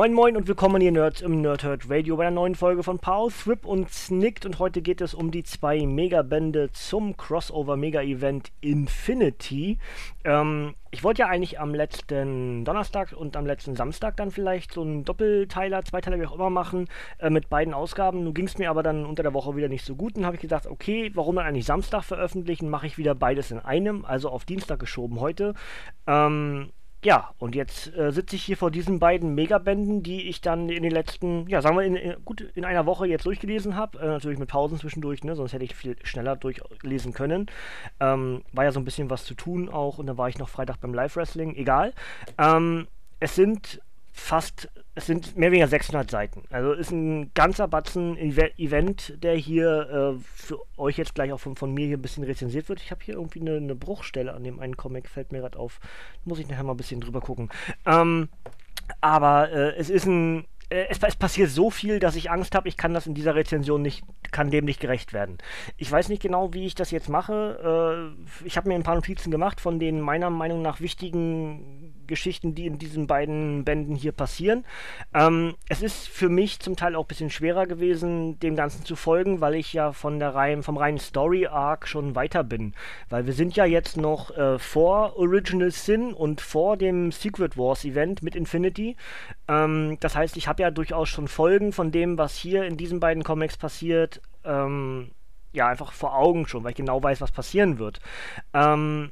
Moin Moin und willkommen ihr Nerds im Nerdhurt Radio bei einer neuen Folge von Pow, Thrip und Snicked und heute geht es um die zwei Megabände zum Crossover Mega Event Infinity. Ähm, ich wollte ja eigentlich am letzten Donnerstag und am letzten Samstag dann vielleicht so einen Doppelteiler, Zweiteiler, wie auch immer machen, äh, mit beiden Ausgaben. Nun ging es mir aber dann unter der Woche wieder nicht so gut und habe ich gedacht, okay, warum dann eigentlich Samstag veröffentlichen? Mache ich wieder beides in einem, also auf Dienstag geschoben heute. Ähm, ja, und jetzt äh, sitze ich hier vor diesen beiden Megabänden, die ich dann in den letzten, ja, sagen wir, in, in, gut in einer Woche jetzt durchgelesen habe. Äh, natürlich mit Pausen zwischendurch, ne? sonst hätte ich viel schneller durchlesen können. Ähm, war ja so ein bisschen was zu tun auch und dann war ich noch Freitag beim Live-Wrestling, egal. Ähm, es sind fast, es sind mehr oder weniger 600 Seiten. Also ist ein ganzer Batzen Event, der hier äh, für euch jetzt gleich auch von, von mir hier ein bisschen rezensiert wird. Ich habe hier irgendwie eine, eine, Bruchstelle an dem einen Comic, fällt mir gerade auf. Muss ich nachher mal ein bisschen drüber gucken. Ähm, aber äh, es ist ein äh, es, es, passiert so viel, dass ich Angst habe, ich kann das in dieser Rezension nicht, kann dem nicht gerecht werden. Ich weiß nicht genau, wie ich das jetzt mache. Äh, ich habe mir ein paar Notizen gemacht von den meiner Meinung nach wichtigen Geschichten, die in diesen beiden Bänden hier passieren. Ähm, es ist für mich zum Teil auch ein bisschen schwerer gewesen, dem Ganzen zu folgen, weil ich ja von der rein, vom reinen Story Arc schon weiter bin. Weil wir sind ja jetzt noch äh, vor Original Sin und vor dem Secret Wars Event mit Infinity. Ähm, das heißt, ich habe ja durchaus schon Folgen von dem, was hier in diesen beiden Comics passiert. Ähm, ja, einfach vor Augen schon, weil ich genau weiß, was passieren wird. Ähm,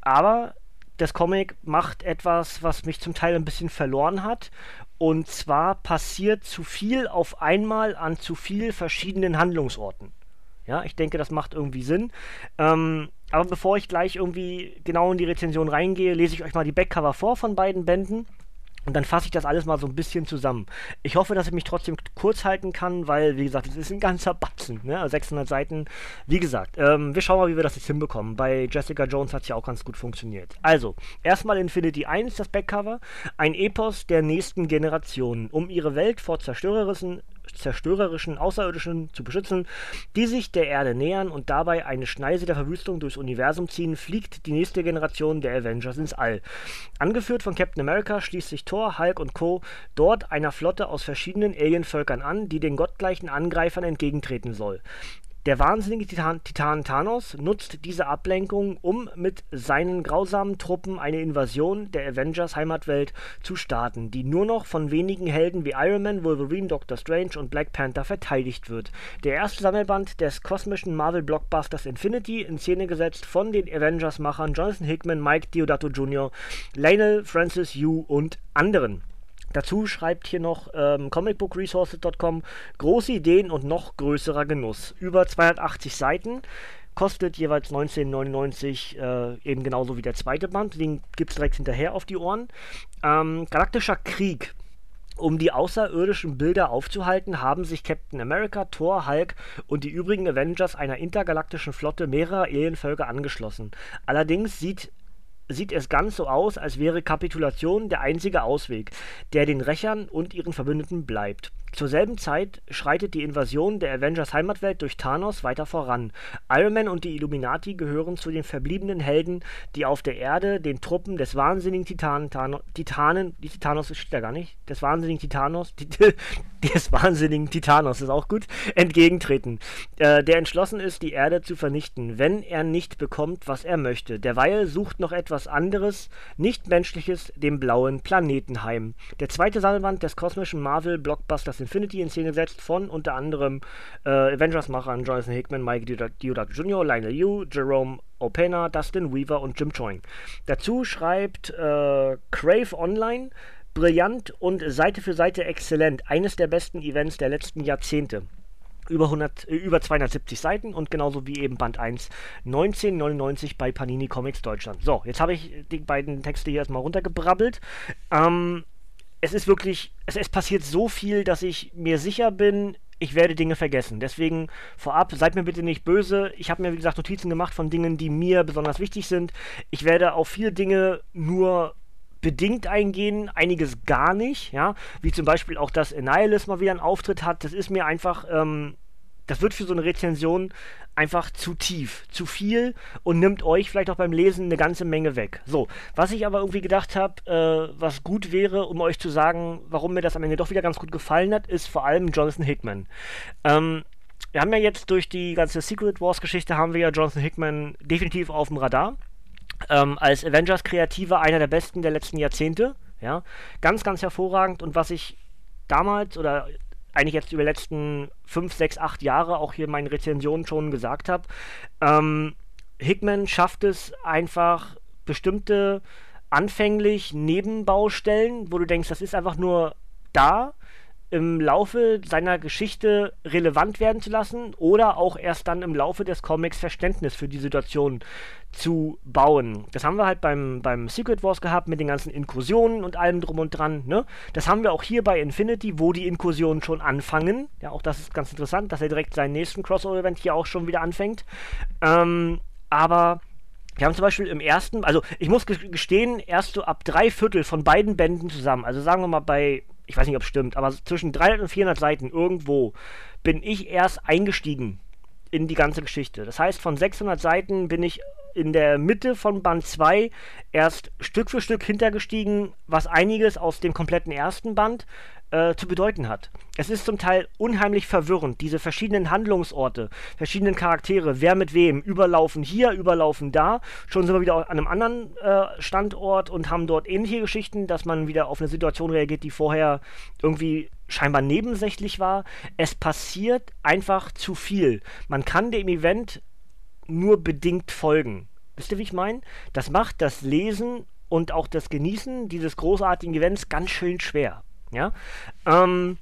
aber das Comic macht etwas, was mich zum Teil ein bisschen verloren hat. Und zwar passiert zu viel auf einmal an zu viel verschiedenen Handlungsorten. Ja, ich denke, das macht irgendwie Sinn. Ähm, aber bevor ich gleich irgendwie genau in die Rezension reingehe, lese ich euch mal die Backcover vor von beiden Bänden. Und dann fasse ich das alles mal so ein bisschen zusammen. Ich hoffe, dass ich mich trotzdem kurz halten kann, weil, wie gesagt, es ist ein ganzer Batzen, ne? 600 also Seiten. Wie gesagt, ähm, wir schauen mal, wie wir das jetzt hinbekommen. Bei Jessica Jones hat es ja auch ganz gut funktioniert. Also, erstmal Infinity 1, das Backcover. Ein Epos der nächsten Generationen, um ihre Welt vor zerstörerischen zerstörerischen Außerirdischen zu beschützen, die sich der Erde nähern und dabei eine Schneise der Verwüstung durchs Universum ziehen, fliegt die nächste Generation der Avengers ins All. Angeführt von Captain America schließt sich Thor, Hulk und Co. dort einer Flotte aus verschiedenen Alienvölkern an, die den gottgleichen Angreifern entgegentreten soll. Der wahnsinnige Titan, Titan, Thanos nutzt diese Ablenkung, um mit seinen grausamen Truppen eine Invasion der Avengers Heimatwelt zu starten, die nur noch von wenigen Helden wie Iron Man, Wolverine, Doctor Strange und Black Panther verteidigt wird. Der erste Sammelband des kosmischen Marvel-Blockbusters Infinity, in Szene gesetzt von den Avengers-Machern Jonathan Hickman, Mike Diodato Jr., Lionel Francis Yu und anderen. Dazu schreibt hier noch ähm, comicbookresources.com große Ideen und noch größerer Genuss. Über 280 Seiten, kostet jeweils 19,99, äh, eben genauso wie der zweite Band. Den gibt es direkt hinterher auf die Ohren. Ähm, Galaktischer Krieg. Um die außerirdischen Bilder aufzuhalten, haben sich Captain America, Thor, Hulk und die übrigen Avengers einer intergalaktischen Flotte mehrerer Alienvölker angeschlossen. Allerdings sieht sieht es ganz so aus, als wäre Kapitulation der einzige Ausweg, der den Rächern und ihren Verbündeten bleibt. Zur selben Zeit schreitet die Invasion der Avengers Heimatwelt durch Thanos weiter voran. Iron Man und die Illuminati gehören zu den verbliebenen Helden, die auf der Erde den Truppen des wahnsinnigen Titanen, Thanos, Titanen, die Titanos steht da gar nicht, des wahnsinnigen Titanos, des wahnsinnigen Titanos ist auch gut, entgegentreten, äh, der entschlossen ist, die Erde zu vernichten, wenn er nicht bekommt, was er möchte. Derweil sucht noch etwas anderes, nicht menschliches, dem blauen Planeten. Der zweite Sammelband des kosmischen Marvel-Blockbusters Avengers Infinity in Szene gesetzt von unter anderem äh, Avengers-Machern Jonathan Hickman, Mike Diodato Jr., Lionel Yu, Jerome Opena, Dustin Weaver und Jim Choing. Dazu schreibt äh, Crave Online, brillant und Seite für Seite exzellent, eines der besten Events der letzten Jahrzehnte. über, 100, äh, über 270 Seiten und genauso wie eben Band 1 1999 bei Panini Comics Deutschland. So, jetzt habe ich die beiden Texte hier erstmal runtergebrabbelt. Ähm, es ist wirklich, es, es passiert so viel, dass ich mir sicher bin, ich werde Dinge vergessen. Deswegen vorab, seid mir bitte nicht böse. Ich habe mir, wie gesagt, Notizen gemacht von Dingen, die mir besonders wichtig sind. Ich werde auf viele Dinge nur bedingt eingehen, einiges gar nicht, ja, wie zum Beispiel auch, dass Annihilus mal wieder einen Auftritt hat, das ist mir einfach, ähm, das wird für so eine Rezension einfach zu tief, zu viel und nimmt euch vielleicht auch beim Lesen eine ganze Menge weg. So, was ich aber irgendwie gedacht habe, äh, was gut wäre, um euch zu sagen, warum mir das am Ende doch wieder ganz gut gefallen hat, ist vor allem Jonathan Hickman. Ähm, wir haben ja jetzt durch die ganze Secret Wars Geschichte haben wir ja Jonathan Hickman definitiv auf dem Radar. Ähm, als Avengers-Kreativer einer der besten der letzten Jahrzehnte. Ja, ganz, ganz hervorragend. Und was ich damals oder eigentlich jetzt über die letzten 5, 6, 8 Jahre auch hier in meinen Rezensionen schon gesagt habe, ähm, Hickman schafft es einfach bestimmte anfänglich Nebenbaustellen, wo du denkst, das ist einfach nur da im Laufe seiner Geschichte relevant werden zu lassen oder auch erst dann im Laufe des Comics Verständnis für die Situation zu bauen. Das haben wir halt beim, beim Secret Wars gehabt mit den ganzen Inkursionen und allem drum und dran. Ne? Das haben wir auch hier bei Infinity, wo die Inkursionen schon anfangen. Ja, auch das ist ganz interessant, dass er direkt seinen nächsten Crossover-Event hier auch schon wieder anfängt. Ähm, aber wir haben zum Beispiel im ersten, also ich muss gestehen, erst so ab drei Viertel von beiden Bänden zusammen, also sagen wir mal bei ich weiß nicht, ob es stimmt, aber zwischen 300 und 400 Seiten irgendwo bin ich erst eingestiegen in die ganze Geschichte. Das heißt, von 600 Seiten bin ich in der Mitte von Band 2 erst Stück für Stück hintergestiegen, was einiges aus dem kompletten ersten Band äh, zu bedeuten hat. Es ist zum Teil unheimlich verwirrend, diese verschiedenen Handlungsorte, verschiedenen Charaktere, wer mit wem, überlaufen hier, überlaufen da. Schon sind wir wieder an einem anderen äh, Standort und haben dort ähnliche Geschichten, dass man wieder auf eine Situation reagiert, die vorher irgendwie scheinbar nebensächlich war. Es passiert einfach zu viel. Man kann dem Event nur bedingt folgen. Wisst ihr, wie ich meine? Das macht das Lesen und auch das Genießen dieses großartigen Events ganz schön schwer. Ja. Ähm,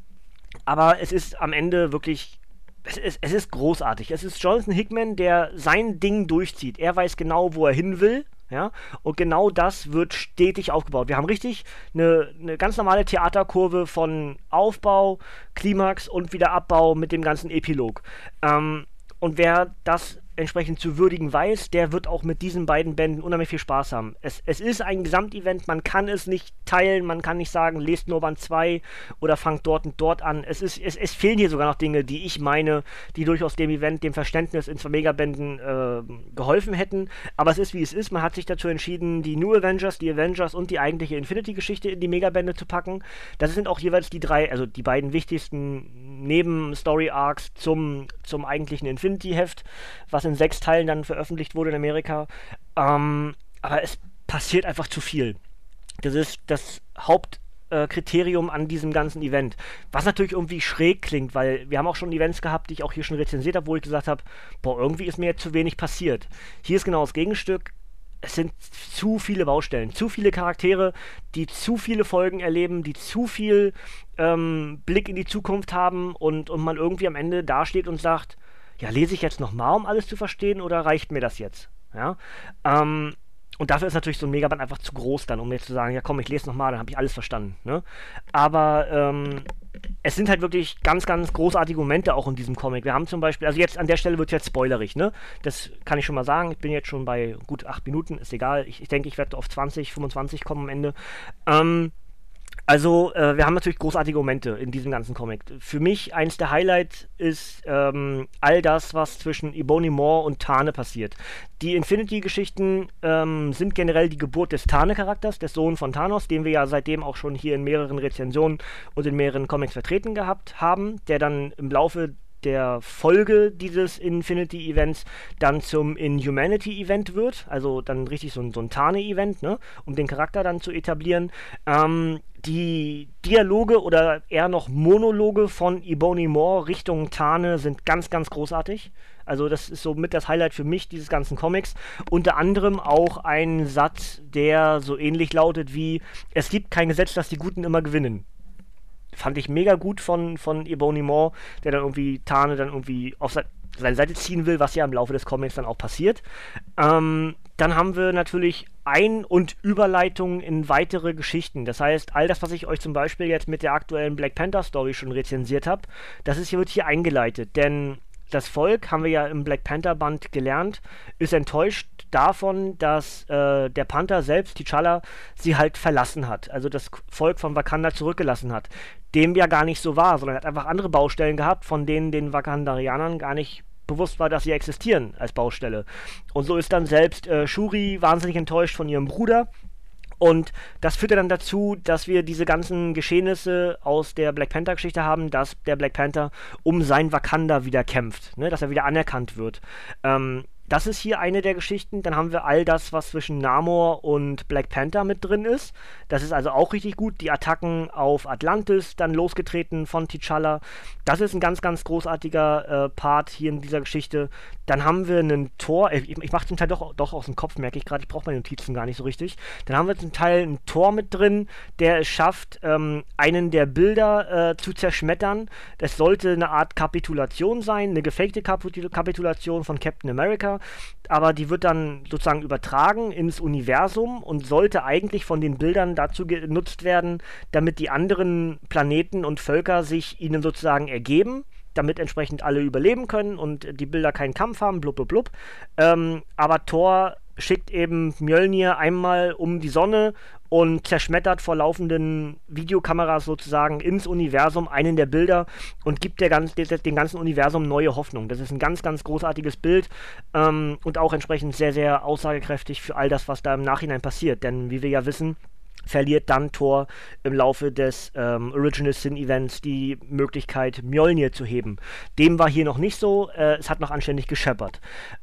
aber es ist am Ende wirklich. Es ist, es ist großartig. Es ist Jonathan Hickman, der sein Ding durchzieht. Er weiß genau, wo er hin will. Ja, und genau das wird stetig aufgebaut. Wir haben richtig eine, eine ganz normale Theaterkurve von Aufbau, Klimax und wieder Abbau mit dem ganzen Epilog. Ähm, und wer das entsprechend zu würdigen weiß, der wird auch mit diesen beiden Bänden unheimlich viel Spaß haben. Es, es ist ein Gesamtevent, man kann es nicht teilen, man kann nicht sagen, lest nur Band 2 oder fangt dort und dort an. Es, ist, es, es fehlen hier sogar noch Dinge, die ich meine, die durchaus dem Event, dem Verständnis in zwei Megabänden äh, geholfen hätten. Aber es ist wie es ist, man hat sich dazu entschieden, die New Avengers, die Avengers und die eigentliche Infinity-Geschichte in die Megabände zu packen. Das sind auch jeweils die drei, also die beiden wichtigsten Neben-Story-Arcs zum, zum eigentlichen Infinity-Heft, was in sechs Teilen dann veröffentlicht wurde in Amerika. Ähm, aber es passiert einfach zu viel. Das ist das Hauptkriterium äh, an diesem ganzen Event. Was natürlich irgendwie schräg klingt, weil wir haben auch schon Events gehabt, die ich auch hier schon rezensiert habe, wo ich gesagt habe, boah, irgendwie ist mir jetzt zu wenig passiert. Hier ist genau das Gegenstück. Es sind zu viele Baustellen, zu viele Charaktere, die zu viele Folgen erleben, die zu viel ähm, Blick in die Zukunft haben und, und man irgendwie am Ende dasteht und sagt, ja, lese ich jetzt nochmal, um alles zu verstehen, oder reicht mir das jetzt? Ja. Ähm, und dafür ist natürlich so ein Megaband einfach zu groß dann, um jetzt zu sagen, ja komm, ich lese nochmal, dann habe ich alles verstanden. Ne? Aber ähm, es sind halt wirklich ganz, ganz großartige Momente auch in diesem Comic. Wir haben zum Beispiel, also jetzt an der Stelle wird es jetzt spoilerig, ne? Das kann ich schon mal sagen. Ich bin jetzt schon bei gut acht Minuten, ist egal. Ich, ich denke, ich werde auf 20, 25 kommen am Ende. Ähm, also, äh, wir haben natürlich großartige Momente in diesem ganzen Comic. Für mich eins der Highlights ist ähm, all das, was zwischen Ebony Moore und Tane passiert. Die Infinity-Geschichten ähm, sind generell die Geburt des Tane-Charakters, des Sohn von Thanos, den wir ja seitdem auch schon hier in mehreren Rezensionen und in mehreren Comics vertreten gehabt haben, der dann im Laufe der Folge dieses Infinity-Events dann zum Inhumanity-Event wird, also dann richtig so ein, so ein Tane-Event, ne, um den Charakter dann zu etablieren. Ähm, die Dialoge oder eher noch Monologe von Ebony Moore Richtung Tane sind ganz, ganz großartig. Also das ist so mit das Highlight für mich dieses ganzen Comics. Unter anderem auch ein Satz, der so ähnlich lautet wie, es gibt kein Gesetz, dass die Guten immer gewinnen fand ich mega gut von, von Ebony Moore, der dann irgendwie Tane dann irgendwie auf se seine Seite ziehen will, was ja im Laufe des Comics dann auch passiert. Ähm, dann haben wir natürlich Ein- und Überleitungen in weitere Geschichten. Das heißt, all das, was ich euch zum Beispiel jetzt mit der aktuellen Black Panther Story schon rezensiert habe, das ist hier, wird hier eingeleitet. Denn das Volk, haben wir ja im Black Panther Band gelernt, ist enttäuscht davon, dass äh, der Panther selbst, T'Challa, sie halt verlassen hat. Also das Volk von Wakanda zurückgelassen hat. Dem ja gar nicht so war, sondern er hat einfach andere Baustellen gehabt, von denen den Wakandarianern gar nicht bewusst war, dass sie existieren als Baustelle. Und so ist dann selbst äh, Shuri wahnsinnig enttäuscht von ihrem Bruder, und das führte dann dazu, dass wir diese ganzen Geschehnisse aus der Black Panther-Geschichte haben, dass der Black Panther um sein Wakanda wieder kämpft, ne? dass er wieder anerkannt wird. Ähm, das ist hier eine der Geschichten. Dann haben wir all das, was zwischen Namor und Black Panther mit drin ist. Das ist also auch richtig gut. Die Attacken auf Atlantis, dann losgetreten von T'Challa. Das ist ein ganz, ganz großartiger äh, Part hier in dieser Geschichte. Dann haben wir einen Tor. Ich, ich mache zum Teil doch, doch aus dem Kopf, merke ich gerade. Ich brauche meine Notizen gar nicht so richtig. Dann haben wir zum Teil ein Tor mit drin, der es schafft, ähm, einen der Bilder äh, zu zerschmettern. Das sollte eine Art Kapitulation sein, eine gefakte Kapitulation von Captain America aber die wird dann sozusagen übertragen ins Universum und sollte eigentlich von den Bildern dazu genutzt werden, damit die anderen Planeten und Völker sich ihnen sozusagen ergeben damit entsprechend alle überleben können und die Bilder keinen Kampf haben, blub blub blub. Ähm, aber Thor schickt eben Mjölnir einmal um die Sonne und zerschmettert vor laufenden Videokameras sozusagen ins Universum einen der Bilder und gibt der ganz, dem ganzen Universum neue Hoffnung. Das ist ein ganz, ganz großartiges Bild ähm, und auch entsprechend sehr, sehr aussagekräftig für all das, was da im Nachhinein passiert. Denn wie wir ja wissen, verliert dann Thor im Laufe des ähm, Original Sin Events die Möglichkeit, Mjolnir zu heben. Dem war hier noch nicht so, äh, es hat noch anständig gescheppert.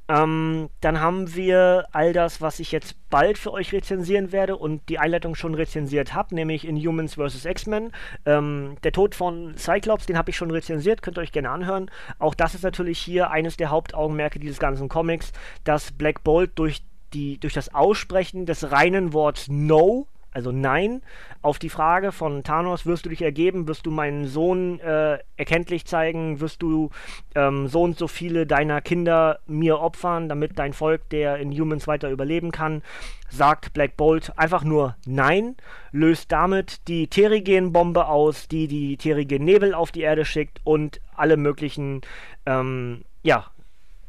Ähm, dann haben wir all das, was ich jetzt bald für euch rezensieren werde und die Einleitung schon rezensiert habe, nämlich in Humans vs. X-Men. Ähm, der Tod von Cyclops, den habe ich schon rezensiert, könnt ihr euch gerne anhören. Auch das ist natürlich hier eines der Hauptaugenmerke dieses ganzen Comics, dass Black Bolt durch die, durch das Aussprechen des reinen Worts No also nein, auf die Frage von Thanos, wirst du dich ergeben, wirst du meinen Sohn äh, erkenntlich zeigen, wirst du ähm, so und so viele deiner Kinder mir opfern, damit dein Volk, der in Humans weiter überleben kann, sagt Black Bolt einfach nur nein, löst damit die Terrigen-Bombe aus, die die Terrigen-Nebel auf die Erde schickt und alle möglichen, ähm, ja,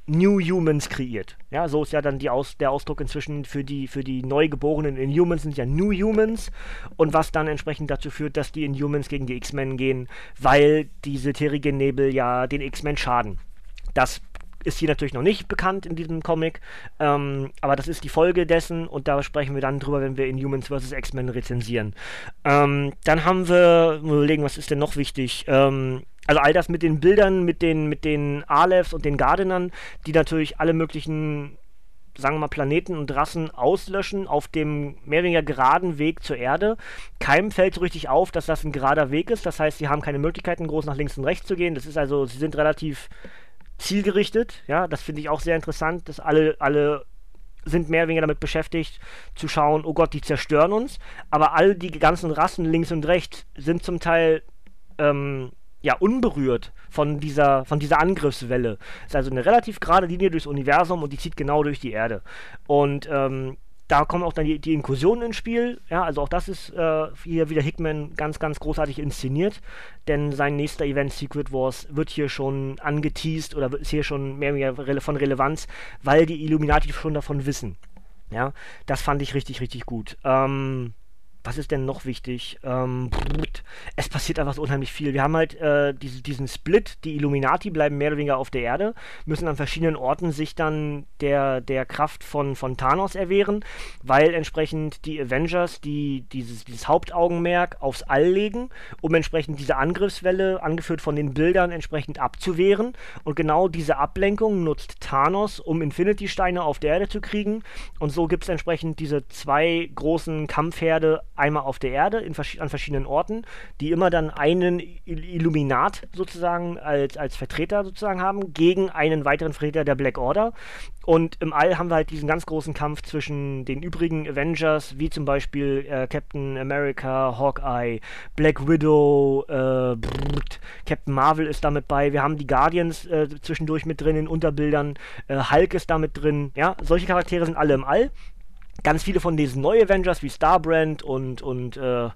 New Humans kreiert. Ja, so ist ja dann Aus der Ausdruck inzwischen für die, für die Neugeborenen in Humans sind ja New Humans und was dann entsprechend dazu führt, dass die in Humans gegen die X-Men gehen, weil diese terrigen Nebel ja den X-Men schaden. Das ist hier natürlich noch nicht bekannt in diesem Comic, ähm, aber das ist die Folge dessen und da sprechen wir dann drüber, wenn wir in Humans vs. X-Men rezensieren. Ähm, dann haben wir, überlegen, was ist denn noch wichtig? Ähm, also all das mit den Bildern, mit den, mit den Alevs und den Gardenern, die natürlich alle möglichen, sagen wir mal, Planeten und Rassen auslöschen auf dem mehr oder weniger geraden Weg zur Erde. Keinem fällt so richtig auf, dass das ein gerader Weg ist. Das heißt, sie haben keine Möglichkeiten, groß nach links und rechts zu gehen. Das ist also, sie sind relativ zielgerichtet. Ja, das finde ich auch sehr interessant, dass alle, alle sind mehr oder weniger damit beschäftigt, zu schauen, oh Gott, die zerstören uns. Aber all die ganzen Rassen links und rechts sind zum Teil ähm, ja, unberührt von dieser, von dieser Angriffswelle. Es ist also eine relativ gerade Linie durchs Universum und die zieht genau durch die Erde. Und ähm, da kommen auch dann die, die Inkursionen ins Spiel. Ja, also auch das ist äh, hier wieder Hickman ganz, ganz großartig inszeniert. Denn sein nächster Event, Secret Wars, wird hier schon angeteased oder ist hier schon mehr, mehr von Relevanz, weil die Illuminati schon davon wissen. Ja, das fand ich richtig, richtig gut. Ähm, was ist denn noch wichtig? Ähm, es passiert einfach so unheimlich viel. Wir haben halt äh, diese, diesen Split, die Illuminati bleiben mehr oder weniger auf der Erde, müssen an verschiedenen Orten sich dann der, der Kraft von, von Thanos erwehren, weil entsprechend die Avengers die, dieses, dieses Hauptaugenmerk aufs All legen, um entsprechend diese Angriffswelle, angeführt von den Bildern, entsprechend abzuwehren. Und genau diese Ablenkung nutzt Thanos, um Infinity-Steine auf der Erde zu kriegen. Und so gibt es entsprechend diese zwei großen Kampfherde einmal auf der Erde in, an verschiedenen Orten, die immer dann einen Illuminat sozusagen als, als Vertreter sozusagen haben, gegen einen weiteren Vertreter der Black Order. Und im All haben wir halt diesen ganz großen Kampf zwischen den übrigen Avengers, wie zum Beispiel äh, Captain America, Hawkeye, Black Widow, äh, brrrt, Captain Marvel ist damit bei. Wir haben die Guardians äh, zwischendurch mit drin in Unterbildern. Äh, Hulk ist damit drin. Ja, solche Charaktere sind alle im All. Ganz viele von diesen neuen Avengers wie Starbrand und, und äh,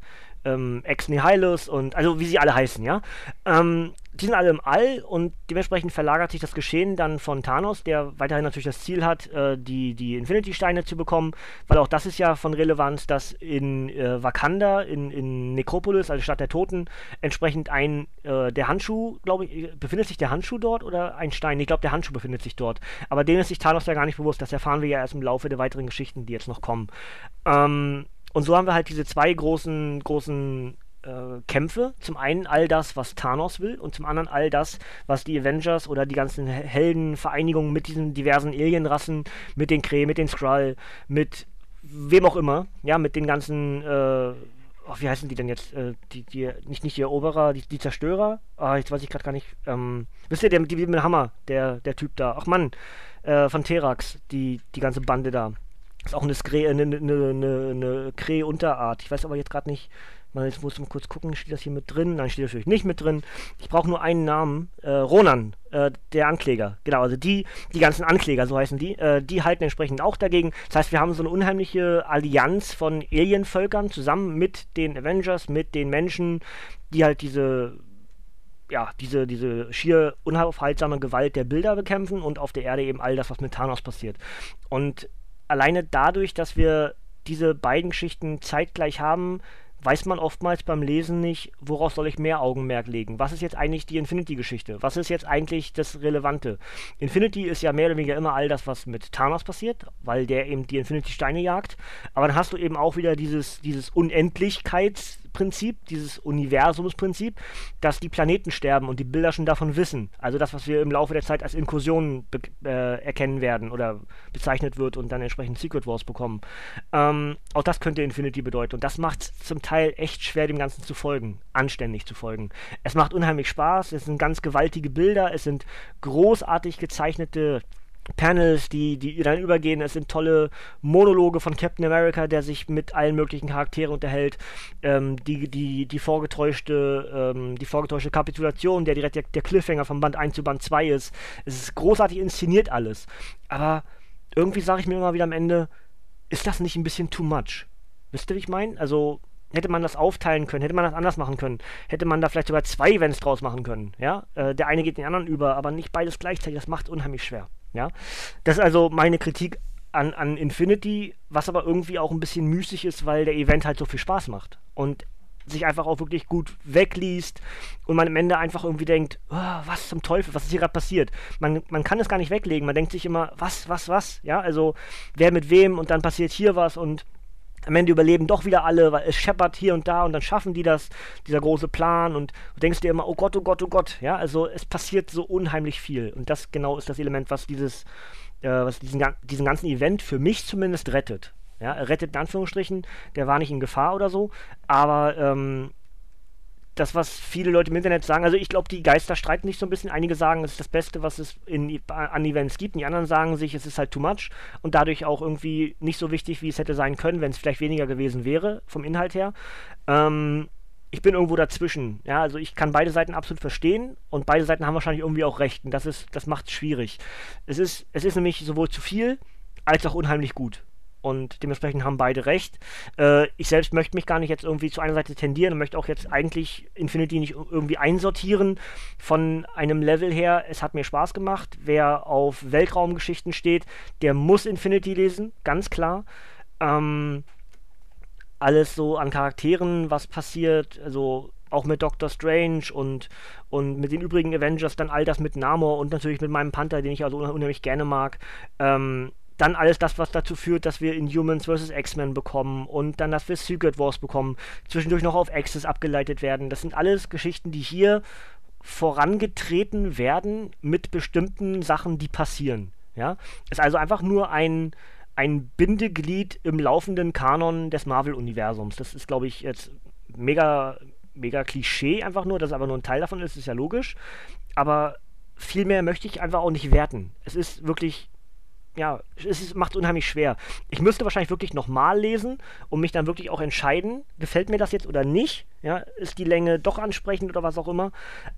ähm, Ex Nihilus und also wie sie alle heißen, ja. Ähm, die sind alle im All und dementsprechend verlagert sich das Geschehen dann von Thanos, der weiterhin natürlich das Ziel hat, äh, die, die Infinity-Steine zu bekommen, weil auch das ist ja von Relevanz, dass in äh, Wakanda, in, in Necropolis, also Stadt der Toten, entsprechend ein, äh, der Handschuh, glaube ich, befindet sich der Handschuh dort oder ein Stein? Ich glaube, der Handschuh befindet sich dort. Aber dem ist sich Thanos ja gar nicht bewusst, das erfahren wir ja erst im Laufe der weiteren Geschichten, die jetzt noch kommen. Ähm, und so haben wir halt diese zwei großen, großen äh, Kämpfe. Zum einen all das, was Thanos will, und zum anderen all das, was die Avengers oder die ganzen Heldenvereinigungen mit diesen diversen Alienrassen, mit den Kree, mit den Skrull, mit wem auch immer, ja, mit den ganzen, äh, oh, wie heißen die denn jetzt? Äh, die, die, nicht, nicht die Eroberer, die, die Zerstörer? Ah, jetzt weiß ich gerade gar nicht. Ähm, wisst ihr, der die, mit dem Hammer, der, der Typ da. Ach Mann, äh, von Terax, die, die ganze Bande da. Ist auch eine, Skre eine, eine, eine, eine Kree-Unterart. Ich weiß aber jetzt gerade nicht. Mal, jetzt muss mal kurz gucken, steht das hier mit drin? Nein, steht natürlich nicht mit drin. Ich brauche nur einen Namen. Äh, Ronan, äh, der Ankläger. Genau, also die, die ganzen Ankläger, so heißen die, äh, die halten entsprechend auch dagegen. Das heißt, wir haben so eine unheimliche Allianz von Alienvölkern zusammen mit den Avengers, mit den Menschen, die halt diese ja, diese, diese schier unaufhaltsame Gewalt der Bilder bekämpfen und auf der Erde eben all das, was mit Thanos passiert. Und alleine dadurch, dass wir diese beiden Geschichten zeitgleich haben, weiß man oftmals beim Lesen nicht, worauf soll ich mehr Augenmerk legen. Was ist jetzt eigentlich die Infinity-Geschichte? Was ist jetzt eigentlich das Relevante? Infinity ist ja mehr oder weniger immer all das, was mit Thanos passiert, weil der eben die Infinity-Steine jagt. Aber dann hast du eben auch wieder dieses, dieses Unendlichkeits- Prinzip, dieses Universumsprinzip, dass die Planeten sterben und die Bilder schon davon wissen. Also das, was wir im Laufe der Zeit als Inkursionen äh, erkennen werden oder bezeichnet wird und dann entsprechend Secret Wars bekommen. Ähm, auch das könnte Infinity bedeuten. Und das macht es zum Teil echt schwer, dem Ganzen zu folgen, anständig zu folgen. Es macht unheimlich Spaß, es sind ganz gewaltige Bilder, es sind großartig gezeichnete Panels, die, die dann übergehen. Es sind tolle Monologe von Captain America, der sich mit allen möglichen Charakteren unterhält. Ähm, die, die, die vorgetäuschte, ähm, die vorgetäuschte Kapitulation, der direkt der, der Cliffhanger von Band 1 zu Band 2 ist. Es ist großartig inszeniert alles. Aber irgendwie sage ich mir immer wieder am Ende, ist das nicht ein bisschen too much? Wisst ihr, wie ich meine? Also, hätte man das aufteilen können, hätte man das anders machen können, hätte man da vielleicht sogar zwei Events draus machen können, ja? Äh, der eine geht den anderen über, aber nicht beides gleichzeitig, das macht unheimlich schwer. Ja? Das ist also meine Kritik an, an Infinity, was aber irgendwie auch ein bisschen müßig ist, weil der Event halt so viel Spaß macht. Und sich einfach auch wirklich gut wegliest und man am Ende einfach irgendwie denkt, oh, was zum Teufel, was ist hier gerade passiert? Man, man kann es gar nicht weglegen, man denkt sich immer, was, was, was? Ja, also wer mit wem und dann passiert hier was und am Ende überleben doch wieder alle, weil es scheppert hier und da und dann schaffen die das, dieser große Plan und du denkst dir immer, oh Gott, oh Gott, oh Gott, ja, also es passiert so unheimlich viel und das genau ist das Element, was dieses, äh, was diesen, diesen ganzen Event für mich zumindest rettet. Ja, rettet in Anführungsstrichen, der war nicht in Gefahr oder so, aber ähm, das, was viele Leute im Internet sagen, also ich glaube, die Geister streiten nicht so ein bisschen. Einige sagen, es ist das Beste, was es in, an Events gibt. Und die anderen sagen sich, es ist halt too much und dadurch auch irgendwie nicht so wichtig, wie es hätte sein können, wenn es vielleicht weniger gewesen wäre, vom Inhalt her. Ähm, ich bin irgendwo dazwischen. Ja, also ich kann beide Seiten absolut verstehen und beide Seiten haben wahrscheinlich irgendwie auch recht. Und das ist, das macht es schwierig. Es ist, es ist nämlich sowohl zu viel als auch unheimlich gut und dementsprechend haben beide recht. Äh, ich selbst möchte mich gar nicht jetzt irgendwie zu einer Seite tendieren und möchte auch jetzt eigentlich Infinity nicht irgendwie einsortieren von einem Level her. Es hat mir Spaß gemacht. Wer auf Weltraumgeschichten steht, der muss Infinity lesen, ganz klar. Ähm, alles so an Charakteren, was passiert, also auch mit Doctor Strange und, und mit den übrigen Avengers, dann all das mit Namor und natürlich mit meinem Panther, den ich also unheimlich gerne mag. Ähm, dann alles das, was dazu führt, dass wir Inhumans vs. X-Men bekommen und dann, dass wir Secret Wars bekommen, zwischendurch noch auf Access abgeleitet werden. Das sind alles Geschichten, die hier vorangetreten werden mit bestimmten Sachen, die passieren. Ja, ist also einfach nur ein ein Bindeglied im laufenden Kanon des Marvel-Universums. Das ist, glaube ich, jetzt mega, mega Klischee einfach nur, dass es aber nur ein Teil davon ist, ist ja logisch. Aber viel mehr möchte ich einfach auch nicht werten. Es ist wirklich ja, es macht unheimlich schwer. Ich müsste wahrscheinlich wirklich nochmal lesen und mich dann wirklich auch entscheiden, gefällt mir das jetzt oder nicht. Ja, ist die Länge doch ansprechend oder was auch immer.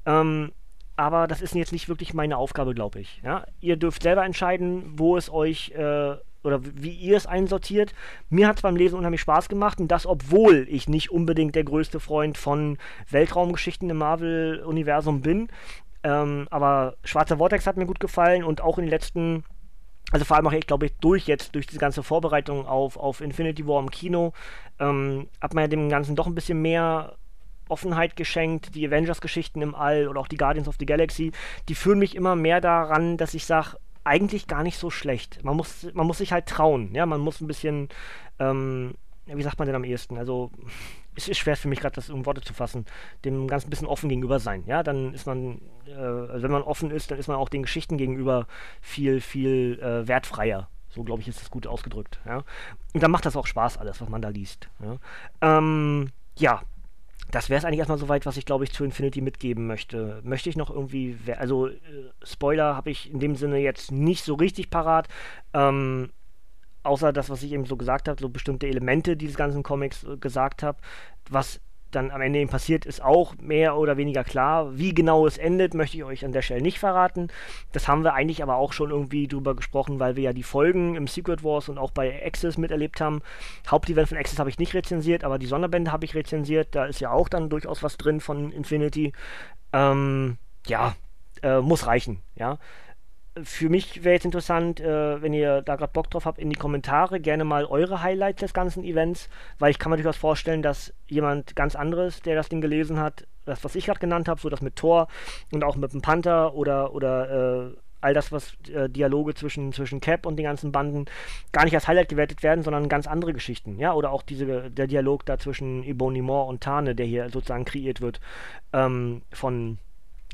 Ähm, aber das ist jetzt nicht wirklich meine Aufgabe, glaube ich. Ja, ihr dürft selber entscheiden, wo es euch äh, oder wie ihr es einsortiert. Mir hat es beim Lesen unheimlich Spaß gemacht und das, obwohl ich nicht unbedingt der größte Freund von Weltraumgeschichten im Marvel-Universum bin. Ähm, aber Schwarzer Vortex hat mir gut gefallen und auch in den letzten also vor allem auch, ich glaube, durch jetzt, durch diese ganze Vorbereitung auf, auf Infinity War im Kino, ähm, hat man ja dem Ganzen doch ein bisschen mehr Offenheit geschenkt. Die Avengers-Geschichten im All oder auch die Guardians of the Galaxy, die führen mich immer mehr daran, dass ich sage, eigentlich gar nicht so schlecht. Man muss, man muss sich halt trauen, ja, man muss ein bisschen, ähm, wie sagt man denn am ehesten? Also es ist schwer für mich gerade, das in Worte zu fassen, dem ganz ein bisschen offen gegenüber sein. Ja, dann ist man, äh, also wenn man offen ist, dann ist man auch den Geschichten gegenüber viel, viel äh, wertfreier. So, glaube ich, ist das gut ausgedrückt. Ja? Und dann macht das auch Spaß, alles, was man da liest. Ja, ähm, ja das wäre es eigentlich erstmal soweit, was ich, glaube ich, zu Infinity mitgeben möchte. Möchte ich noch irgendwie, also äh, Spoiler habe ich in dem Sinne jetzt nicht so richtig parat. Ähm, außer das, was ich eben so gesagt habe, so bestimmte Elemente dieses ganzen Comics äh, gesagt habe, was dann am Ende eben passiert, ist auch mehr oder weniger klar. Wie genau es endet, möchte ich euch an der Stelle nicht verraten. Das haben wir eigentlich aber auch schon irgendwie drüber gesprochen, weil wir ja die Folgen im Secret Wars und auch bei Access miterlebt haben. Hauptevent von Access habe ich nicht rezensiert, aber die Sonderbände habe ich rezensiert. Da ist ja auch dann durchaus was drin von Infinity. Ähm, ja, äh, muss reichen, ja für mich wäre jetzt interessant, äh, wenn ihr da gerade Bock drauf habt, in die Kommentare gerne mal eure Highlights des ganzen Events, weil ich kann mir durchaus vorstellen, dass jemand ganz anderes, der das Ding gelesen hat, das, was ich gerade genannt habe, so das mit Thor und auch mit dem Panther oder, oder äh, all das, was äh, Dialoge zwischen, zwischen Cap und den ganzen Banden gar nicht als Highlight gewertet werden, sondern ganz andere Geschichten, ja, oder auch diese, der Dialog da zwischen Ebony Moore und Tane, der hier sozusagen kreiert wird, ähm, von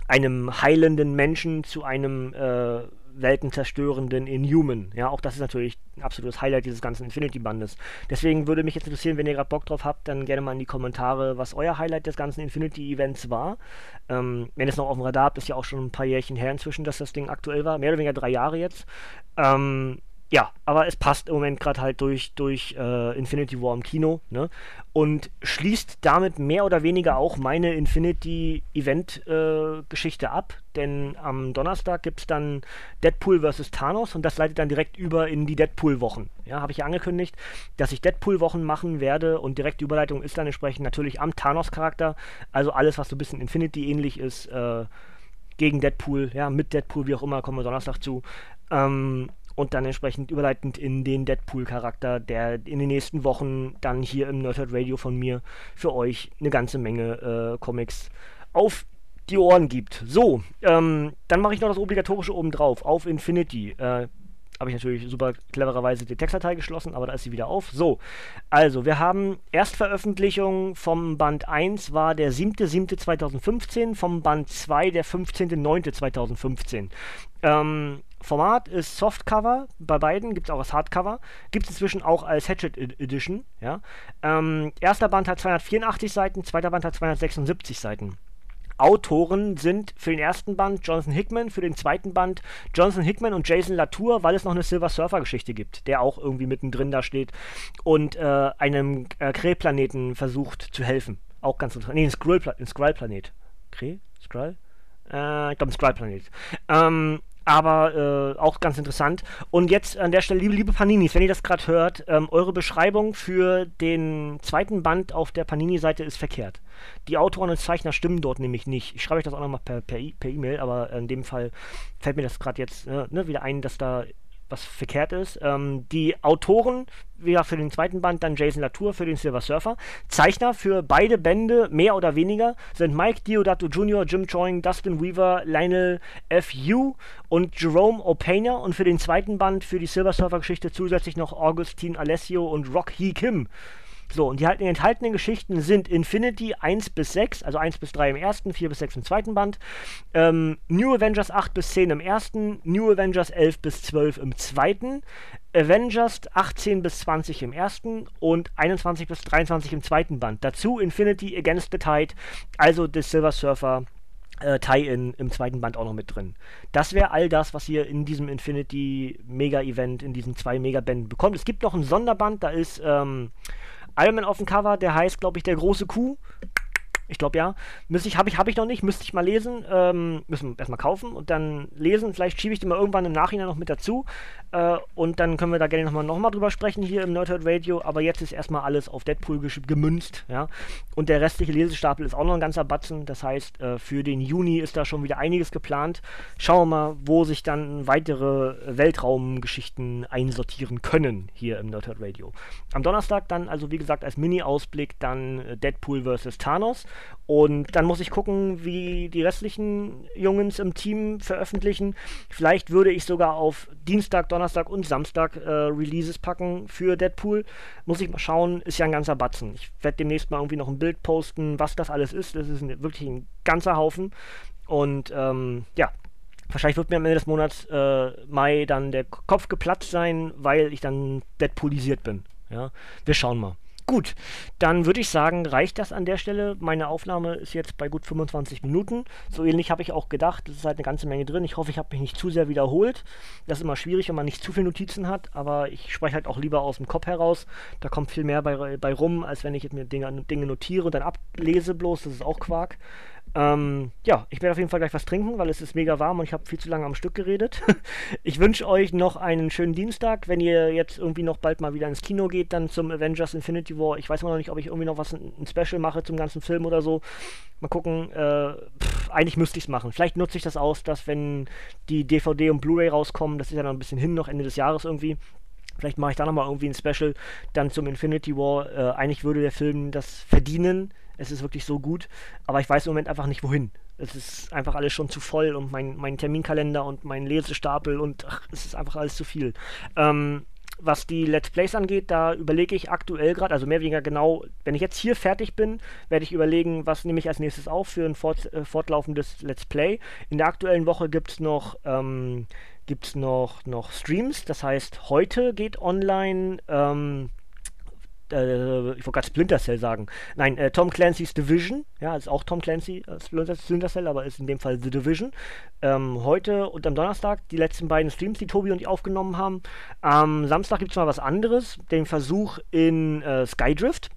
einem heilenden Menschen zu einem äh, weltenzerstörenden Inhuman. Ja, auch das ist natürlich ein absolutes Highlight dieses ganzen Infinity-Bandes. Deswegen würde mich jetzt interessieren, wenn ihr gerade Bock drauf habt, dann gerne mal in die Kommentare, was euer Highlight des ganzen Infinity-Events war. Ähm, wenn ihr es noch auf dem Radar habt, ist ja auch schon ein paar Jährchen her inzwischen, dass das Ding aktuell war. Mehr oder weniger drei Jahre jetzt. Ähm, ja, aber es passt im Moment gerade halt durch, durch äh, Infinity War im Kino, ne? Und schließt damit mehr oder weniger auch meine Infinity-Event-Geschichte äh, ab. Denn am Donnerstag gibt es dann Deadpool vs. Thanos und das leitet dann direkt über in die Deadpool-Wochen. Ja, habe ich ja angekündigt, dass ich Deadpool-Wochen machen werde und direkte Überleitung ist dann entsprechend natürlich am Thanos-Charakter. Also alles, was so ein bisschen Infinity-ähnlich ist, äh, gegen Deadpool, ja, mit Deadpool, wie auch immer, kommen wir Donnerstag zu. Ähm, und dann entsprechend überleitend in den Deadpool-Charakter, der in den nächsten Wochen dann hier im Nerdhead Radio von mir für euch eine ganze Menge äh, Comics auf die Ohren gibt. So, ähm, dann mache ich noch das obligatorische oben drauf, auf Infinity. Äh, habe ich natürlich super clevererweise die Textdatei geschlossen, aber da ist sie wieder auf. So, also wir haben Erstveröffentlichung vom Band 1 war der 7.7.2015, vom Band 2 der 15.9.2015. Ähm, Format ist Softcover, bei beiden gibt es auch als Hardcover, gibt es inzwischen auch als Hatchet Edition. Ja? Ähm, erster Band hat 284 Seiten, zweiter Band hat 276 Seiten. Autoren sind für den ersten Band Jonathan Hickman, für den zweiten Band Jonathan Hickman und Jason Latour, weil es noch eine Silver Surfer Geschichte gibt, der auch irgendwie mittendrin da steht und äh, einem äh, Krähplaneten versucht zu helfen. Auch ganz interessant. Nee, ein Skrull-Planet. Skrull Kräh? Skrull? Äh, ich glaube, ein Skrull-Planet. Ähm, aber äh, auch ganz interessant. Und jetzt an der Stelle, liebe, liebe Paninis, wenn ihr das gerade hört, ähm, eure Beschreibung für den zweiten Band auf der Panini-Seite ist verkehrt. Die Autoren und Zeichner stimmen dort nämlich nicht. Ich schreibe euch das auch nochmal per, per, E-Mail, aber in dem Fall fällt mir das gerade jetzt äh, ne, wieder ein, dass da was verkehrt ist. Ähm, die Autoren, wie für den zweiten Band dann Jason Latour für den Silver Surfer. Zeichner für beide Bände, mehr oder weniger, sind Mike Diodato Jr., Jim Choing, Dustin Weaver, Lionel F. Yu und Jerome O'Painer. Und für den zweiten Band für die Silver Surfer Geschichte zusätzlich noch Augustine Alessio und Rock Hee Kim. So, und die halt- enthaltenen Geschichten sind Infinity 1 bis 6, also 1 bis 3 im ersten, 4 bis 6 im zweiten Band, ähm, New Avengers 8 bis 10 im ersten, New Avengers 11 bis 12 im zweiten, Avengers 18 bis 20 im ersten und 21 bis 23 im zweiten Band. Dazu Infinity Against the Tide, also des Silver Surfer äh, Tie-In im zweiten Band auch noch mit drin. Das wäre all das, was ihr in diesem Infinity Mega-Event, in diesen zwei Megabänden bekommt. Es gibt noch ein Sonderband, da ist ähm, Iron Man auf dem Cover, der heißt, glaube ich, der große Kuh. Ich glaube ja. Müsste ich, habe ich, habe ich noch nicht, müsste ich mal lesen. Ähm, müssen wir erstmal kaufen und dann lesen. Vielleicht schiebe ich die mal irgendwann im Nachhinein noch mit dazu. Äh, und dann können wir da gerne nochmal noch mal drüber sprechen hier im Nerdhurt Radio. Aber jetzt ist erstmal alles auf Deadpool gemünzt, ja. Und der restliche Lesestapel ist auch noch ein ganzer Batzen. Das heißt, äh, für den Juni ist da schon wieder einiges geplant. Schauen wir mal, wo sich dann weitere Weltraumgeschichten einsortieren können hier im Nerdhurt Radio. Am Donnerstag dann, also wie gesagt, als Mini-Ausblick dann äh, Deadpool vs. Thanos. Und dann muss ich gucken, wie die restlichen Jungs im Team veröffentlichen. Vielleicht würde ich sogar auf Dienstag, Donnerstag und Samstag äh, Releases packen für Deadpool. Muss ich mal schauen, ist ja ein ganzer Batzen. Ich werde demnächst mal irgendwie noch ein Bild posten, was das alles ist. Das ist ein, wirklich ein ganzer Haufen. Und ähm, ja, wahrscheinlich wird mir am Ende des Monats äh, Mai dann der Kopf geplatzt sein, weil ich dann Deadpoolisiert bin. Ja, wir schauen mal. Gut, dann würde ich sagen, reicht das an der Stelle. Meine Aufnahme ist jetzt bei gut 25 Minuten. So ähnlich habe ich auch gedacht. Es ist halt eine ganze Menge drin. Ich hoffe, ich habe mich nicht zu sehr wiederholt. Das ist immer schwierig, wenn man nicht zu viele Notizen hat. Aber ich spreche halt auch lieber aus dem Kopf heraus. Da kommt viel mehr bei, bei rum, als wenn ich mir Dinge, Dinge notiere und dann ablese bloß. Das ist auch Quark. Ähm, ja, ich werde auf jeden Fall gleich was trinken, weil es ist mega warm und ich habe viel zu lange am Stück geredet. ich wünsche euch noch einen schönen Dienstag. Wenn ihr jetzt irgendwie noch bald mal wieder ins Kino geht, dann zum Avengers Infinity War. Ich weiß immer noch nicht, ob ich irgendwie noch was, ein Special mache zum ganzen Film oder so. Mal gucken. Äh, pff, eigentlich müsste ich es machen. Vielleicht nutze ich das aus, dass wenn die DVD und Blu-ray rauskommen, das ist ja noch ein bisschen hin, noch Ende des Jahres irgendwie. Vielleicht mache ich da nochmal irgendwie ein Special dann zum Infinity War. Äh, eigentlich würde der Film das verdienen es ist wirklich so gut, aber ich weiß im Moment einfach nicht wohin. Es ist einfach alles schon zu voll und mein, mein Terminkalender und mein Lesestapel und ach, es ist einfach alles zu viel. Ähm, was die Let's Plays angeht, da überlege ich aktuell gerade, also mehr oder weniger genau, wenn ich jetzt hier fertig bin, werde ich überlegen, was nehme ich als nächstes auf für ein fort, äh, fortlaufendes Let's Play. In der aktuellen Woche gibt es noch, ähm, gibt's noch, noch Streams, das heißt, heute geht online ähm, äh, ich wollte gerade Splinter Cell sagen. Nein, äh, Tom Clancy's Division, ja, ist auch Tom Clancy äh, Splinter Cell, aber ist in dem Fall The Division. Ähm, heute und am Donnerstag die letzten beiden Streams, die Tobi und ich aufgenommen haben. Am Samstag gibt es mal was anderes, den Versuch in äh, Skydrift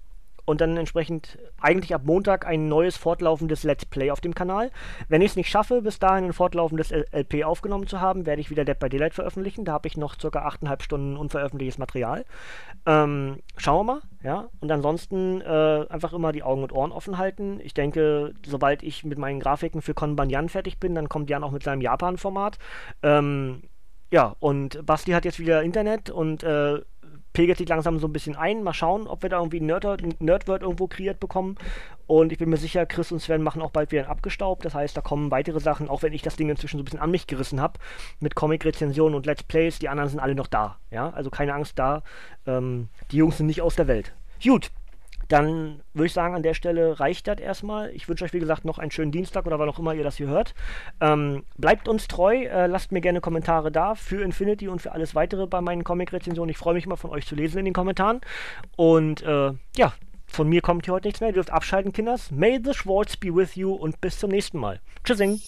und dann entsprechend eigentlich ab Montag ein neues fortlaufendes Let's Play auf dem Kanal. Wenn ich es nicht schaffe, bis dahin ein fortlaufendes LP aufgenommen zu haben, werde ich wieder Dead by Daylight veröffentlichen. Da habe ich noch ca. 8,5 Stunden unveröffentlichtes Material. Ähm, schauen wir mal, ja. Und ansonsten äh, einfach immer die Augen und Ohren offen halten. Ich denke, sobald ich mit meinen Grafiken für Konban Jan fertig bin, dann kommt Jan auch mit seinem Japan-Format. Ähm, ja, und Basti hat jetzt wieder Internet und äh, pegelt sich langsam so ein bisschen ein. Mal schauen, ob wir da irgendwie ein Nerdword irgendwo kreiert bekommen. Und ich bin mir sicher, Chris und Sven machen auch bald wieder ein Abgestaubt. Das heißt, da kommen weitere Sachen, auch wenn ich das Ding inzwischen so ein bisschen an mich gerissen habe, mit Comic-Rezensionen und Let's Plays. Die anderen sind alle noch da. Ja, also keine Angst da. Ähm, die Jungs sind nicht aus der Welt. Gut, dann würde ich sagen, an der Stelle reicht das erstmal. Ich wünsche euch, wie gesagt, noch einen schönen Dienstag oder wann auch immer ihr das hier hört. Ähm, bleibt uns treu, äh, lasst mir gerne Kommentare da für Infinity und für alles weitere bei meinen Comic-Rezensionen. Ich freue mich mal von euch zu lesen in den Kommentaren. Und äh, ja, von mir kommt hier heute nichts mehr. Ihr dürft abschalten, Kinders. May the Schwartz be with you und bis zum nächsten Mal. Tschüssing.